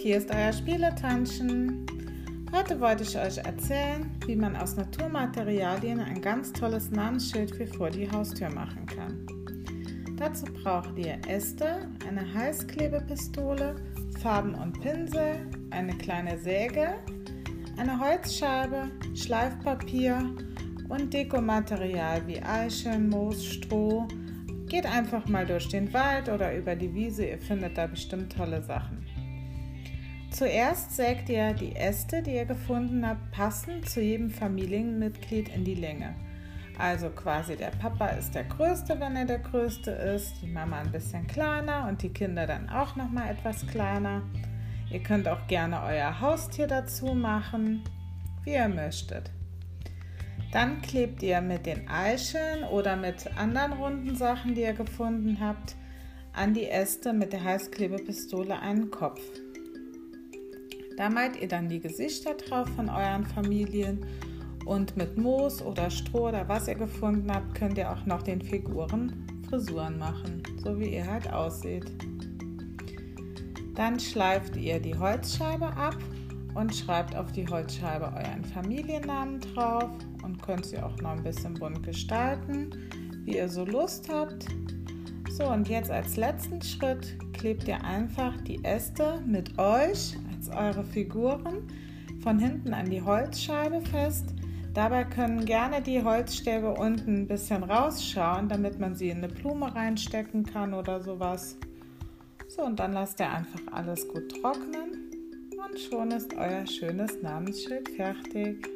hier ist euer Spieletanschen. Heute wollte ich euch erzählen, wie man aus Naturmaterialien ein ganz tolles Namensschild für vor die Haustür machen kann. Dazu braucht ihr Äste, eine Heißklebepistole, Farben und Pinsel, eine kleine Säge, eine Holzscheibe, Schleifpapier und Dekomaterial wie Eicheln, Moos, Stroh. Geht einfach mal durch den Wald oder über die Wiese, ihr findet da bestimmt tolle Sachen. Zuerst sägt ihr die Äste, die ihr gefunden habt, passend zu jedem Familienmitglied in die Länge. Also quasi der Papa ist der Größte, wenn er der Größte ist, die Mama ein bisschen kleiner und die Kinder dann auch noch mal etwas kleiner. Ihr könnt auch gerne euer Haustier dazu machen, wie ihr möchtet. Dann klebt ihr mit den Eicheln oder mit anderen runden Sachen, die ihr gefunden habt, an die Äste mit der Heißklebepistole einen Kopf. Da malt ihr dann die Gesichter drauf von euren Familien und mit Moos oder Stroh oder was ihr gefunden habt, könnt ihr auch noch den Figuren Frisuren machen, so wie ihr halt aussieht. Dann schleift ihr die Holzscheibe ab und schreibt auf die Holzscheibe euren Familiennamen drauf und könnt sie auch noch ein bisschen bunt gestalten, wie ihr so Lust habt. So, und jetzt als letzten Schritt klebt ihr einfach die Äste mit euch als eure Figuren von hinten an die Holzscheibe fest. Dabei können gerne die Holzstäbe unten ein bisschen rausschauen, damit man sie in eine Blume reinstecken kann oder sowas. So, und dann lasst ihr einfach alles gut trocknen und schon ist euer schönes Namensschild fertig.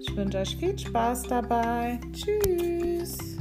Ich wünsche euch viel Spaß dabei. Tschüss.